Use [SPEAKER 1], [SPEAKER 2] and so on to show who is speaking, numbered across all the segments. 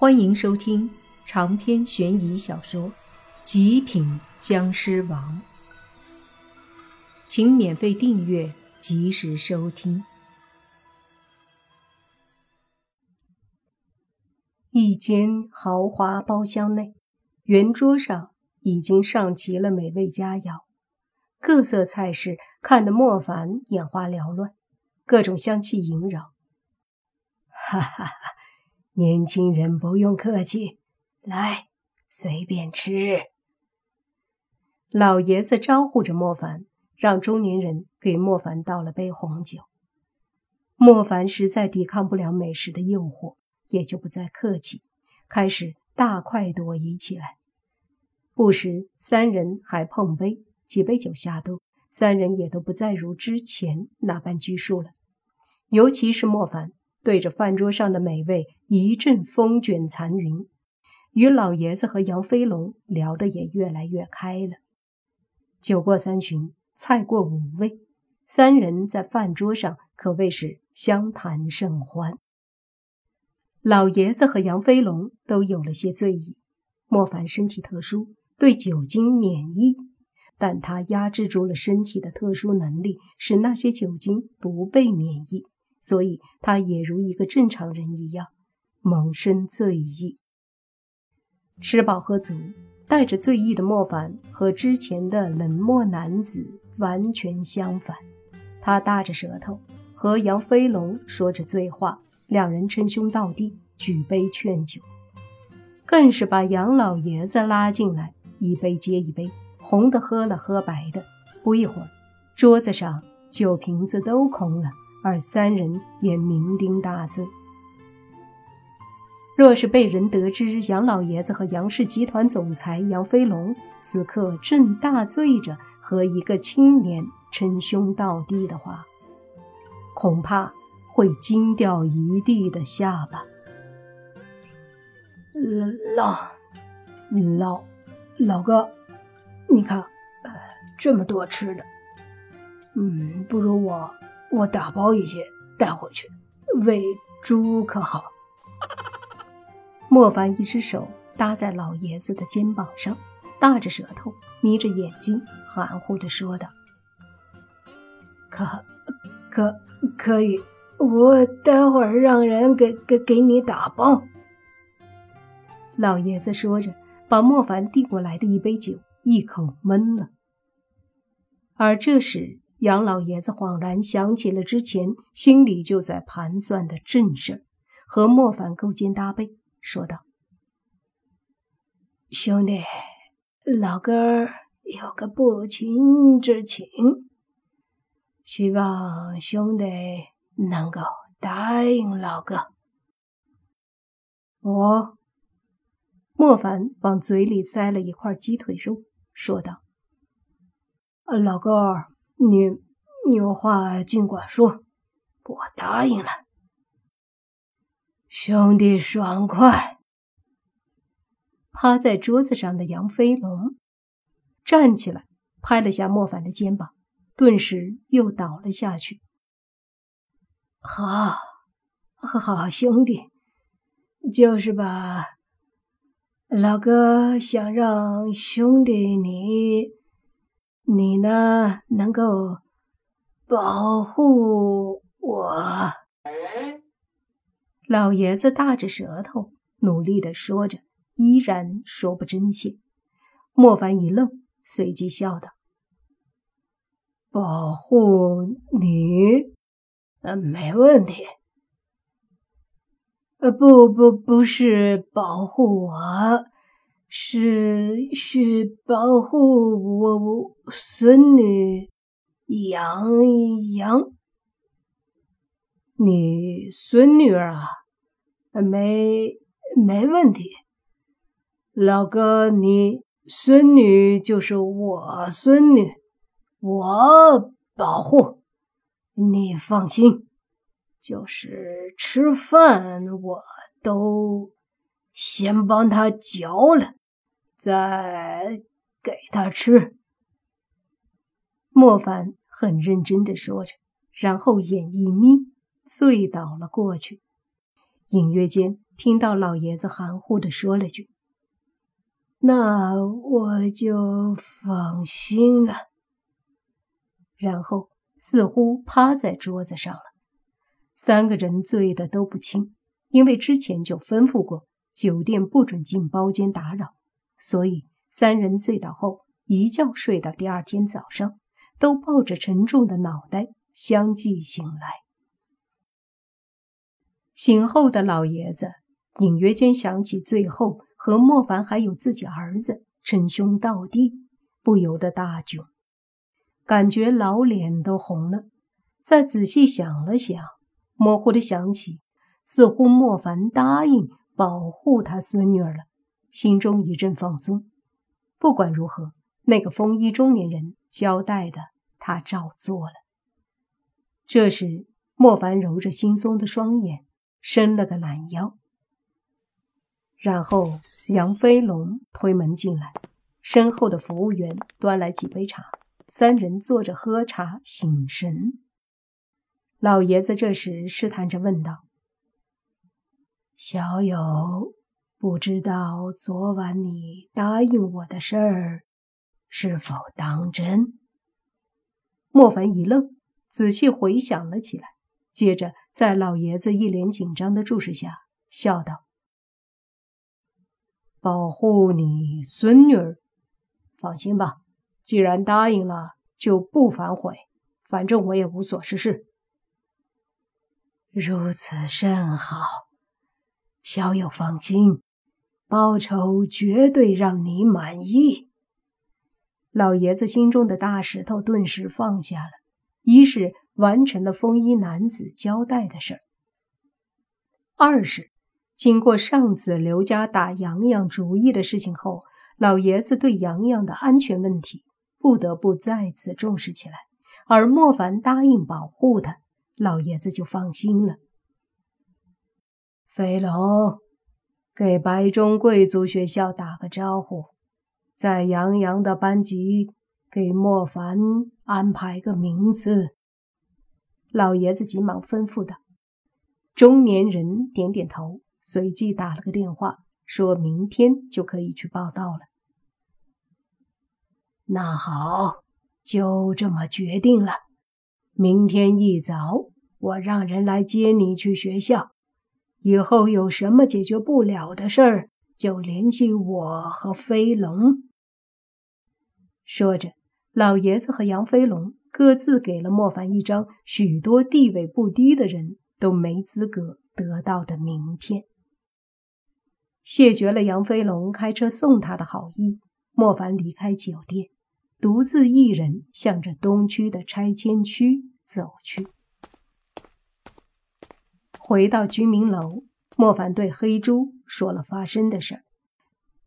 [SPEAKER 1] 欢迎收听长篇悬疑小说《极品僵尸王》，请免费订阅，及时收听。一间豪华包厢内，圆桌上已经上齐了美味佳肴，各色菜式看得莫凡眼花缭乱，各种香气萦绕。
[SPEAKER 2] 哈哈哈！年轻人不用客气，来，随便吃。
[SPEAKER 1] 老爷子招呼着莫凡，让中年人给莫凡倒了杯红酒。莫凡实在抵抗不了美食的诱惑，也就不再客气，开始大快朵颐起来。不时，三人还碰杯，几杯酒下肚，三人也都不再如之前那般拘束了。尤其是莫凡。对着饭桌上的美味一阵风卷残云，与老爷子和杨飞龙聊得也越来越开了。酒过三巡，菜过五味，三人在饭桌上可谓是相谈甚欢。老爷子和杨飞龙都有了些醉意。莫凡身体特殊，对酒精免疫，但他压制住了身体的特殊能力，使那些酒精不被免疫。所以，他也如一个正常人一样，萌生醉意。吃饱喝足，带着醉意的莫凡和之前的冷漠男子完全相反。他大着舌头和杨飞龙说着醉话，两人称兄道弟，举杯劝酒，更是把杨老爷子拉进来，一杯接一杯，红的喝了喝白的。不一会儿，桌子上酒瓶子都空了。而三人也酩酊大醉。若是被人得知杨老爷子和杨氏集团总裁杨飞龙此刻正大醉着和一个青年称兄道弟的话，恐怕会惊掉一地的下巴。
[SPEAKER 2] 老老老哥，你看，呃，这么多吃的，嗯，不如我。我打包一些带回去喂猪，可好？
[SPEAKER 1] 莫凡一只手搭在老爷子的肩膀上，大着舌头，眯着眼睛，含糊着说道：“
[SPEAKER 2] 可可可以，我待会儿让人给给给你打包。”
[SPEAKER 1] 老爷子说着，把莫凡递过来的一杯酒一口闷了，而这时。杨老爷子恍然想起了之前心里就在盘算的正事，和莫凡勾肩搭背，说道：“
[SPEAKER 2] 兄弟，老哥儿有个不情之请，希望兄弟能够答应老哥。”
[SPEAKER 1] 哦，莫凡往嘴里塞了一块鸡腿肉，说道：“
[SPEAKER 2] 老哥儿。”你有话尽管说，我答应了。兄弟，爽快！
[SPEAKER 1] 趴在桌子上的杨飞龙站起来，拍了下莫凡的肩膀，顿时又倒了下去。
[SPEAKER 2] 好，好兄弟，就是吧。老哥想让兄弟你。你呢？能够保护我？
[SPEAKER 1] 老爷子大着舌头，努力的说着，依然说不真切。莫凡一愣，随即笑道：“
[SPEAKER 2] 保护你？呃，没问题。呃，不不，不是保护我。”是是保护我孙女杨杨，
[SPEAKER 1] 你孙女儿啊？
[SPEAKER 2] 没没问题，老哥，你孙女就是我孙女，我保护，你放心。就是吃饭，我都先帮他嚼了。再给他吃。
[SPEAKER 1] 莫凡很认真的说着，然后眼一眯，醉倒了过去。隐约间听到老爷子含糊的说了句：“
[SPEAKER 2] 那我就放心了。”
[SPEAKER 1] 然后似乎趴在桌子上了。三个人醉得都不轻，因为之前就吩咐过酒店不准进包间打扰，所以三人醉倒后一觉睡到第二天早上，都抱着沉重的脑袋相继醒来。醒后的老爷子隐约间想起最后和莫凡还有自己儿子称兄道弟，不由得大窘，感觉老脸都红了。再仔细想了想，模糊的想起，似乎莫凡答应保护他孙女儿了，心中一阵放松。不管如何，那个风衣中年人交代的，他照做了。这时，莫凡揉着惺忪的双眼。伸了个懒腰，然后杨飞龙推门进来，身后的服务员端来几杯茶，三人坐着喝茶醒神。老爷子这时试探着问道：“
[SPEAKER 2] 小友，不知道昨晚你答应我的事儿是否当真？”
[SPEAKER 1] 莫凡一愣，仔细回想了起来。接着，在老爷子一脸紧张的注视下，笑道：“保护你孙女儿，放心吧。既然答应了，就不反悔。反正我也无所事事。
[SPEAKER 2] 如此甚好，小友放心，报酬绝对让你满意。”
[SPEAKER 1] 老爷子心中的大石头顿时放下了，一是。完成了风衣男子交代的事儿。二是，经过上次刘家打洋洋主意的事情后，老爷子对洋洋的安全问题不得不再次重视起来。而莫凡答应保护他，老爷子就放心了。
[SPEAKER 2] 飞龙，给白中贵族学校打个招呼，在杨洋的班级给莫凡安排个名次。
[SPEAKER 1] 老爷子急忙吩咐道：“中年人点点头，随即打了个电话，说明天就可以去报道了。”
[SPEAKER 2] 那好，就这么决定了。明天一早，我让人来接你去学校。以后有什么解决不了的事儿，就联系我和飞龙。
[SPEAKER 1] 说着，老爷子和杨飞龙。各自给了莫凡一张许多地位不低的人都没资格得到的名片。谢绝了杨飞龙开车送他的好意，莫凡离开酒店，独自一人向着东区的拆迁区走去。回到居民楼，莫凡对黑猪说了发生的事，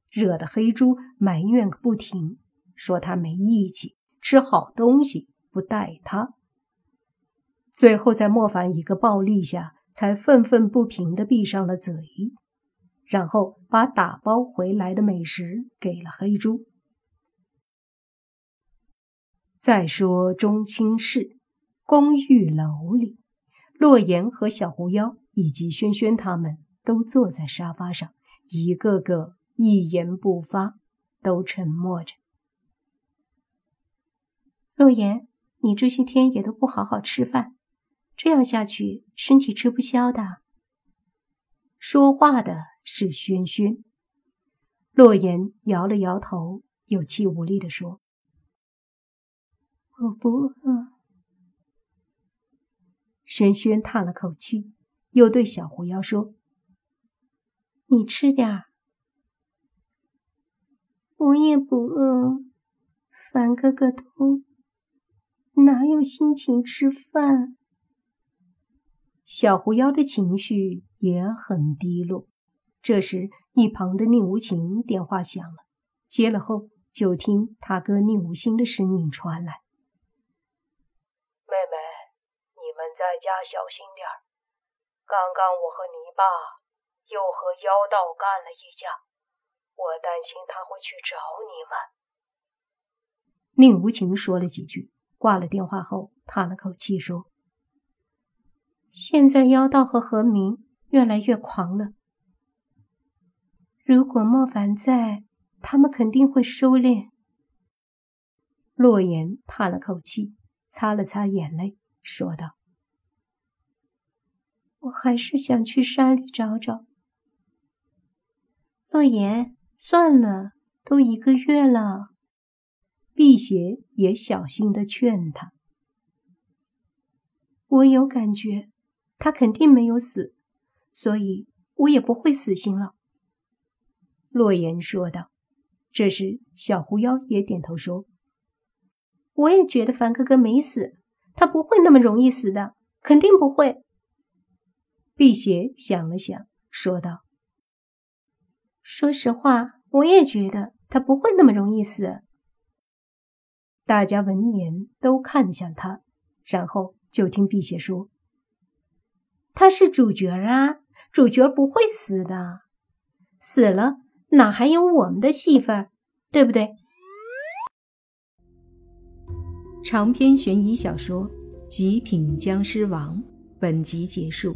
[SPEAKER 1] 惹得黑猪埋怨个不停，说他没义气，吃好东西。不带他，最后在莫凡一个暴力下，才愤愤不平的闭上了嘴，然后把打包回来的美食给了黑猪。再说中青市公寓楼里，洛言和小狐妖以及轩轩他们都坐在沙发上，一个个一言不发，都沉默着。
[SPEAKER 3] 洛言。你这些天也都不好好吃饭，这样下去身体吃不消的。
[SPEAKER 1] 说话的是轩轩，洛言摇了摇头，有气无力地说：“
[SPEAKER 3] 我不饿。”
[SPEAKER 1] 轩轩叹了口气，又对小狐妖说：“
[SPEAKER 3] 你吃点儿。”我也不饿，凡哥哥都。哪有心情吃饭？
[SPEAKER 1] 小狐妖的情绪也很低落。这时，一旁的宁无情电话响了，接了后，就听他哥宁无心的声音传来：“
[SPEAKER 4] 们在家小心点。刚刚我和你爸又和妖道干了一架，我担心他会去找你们。”
[SPEAKER 1] 宁无情说了几句。挂了电话后，叹了口气说：“
[SPEAKER 3] 现在妖道和何明越来越狂了，如果莫凡在，他们肯定会收敛。
[SPEAKER 1] 洛言叹了口气，擦了擦眼泪，说道：“
[SPEAKER 3] 我还是想去山里找找。”洛言，算了，都一个月了。
[SPEAKER 1] 辟邪也小心的劝他：“
[SPEAKER 3] 我有感觉，他肯定没有死，所以我也不会死心了。”
[SPEAKER 1] 洛言说道。这时，小狐妖也点头说：“
[SPEAKER 3] 我也觉得凡哥哥没死，他不会那么容易死的，肯定不会。”
[SPEAKER 1] 辟邪想了想，说道：“
[SPEAKER 3] 说实话，我也觉得他不会那么容易死。”
[SPEAKER 1] 大家闻言都看向他，然后就听辟邪说：“
[SPEAKER 3] 他是主角啊，主角不会死的，死了。”哪还有我们的戏份，对不对？
[SPEAKER 1] 长篇悬疑小说《极品僵尸王》本集结束，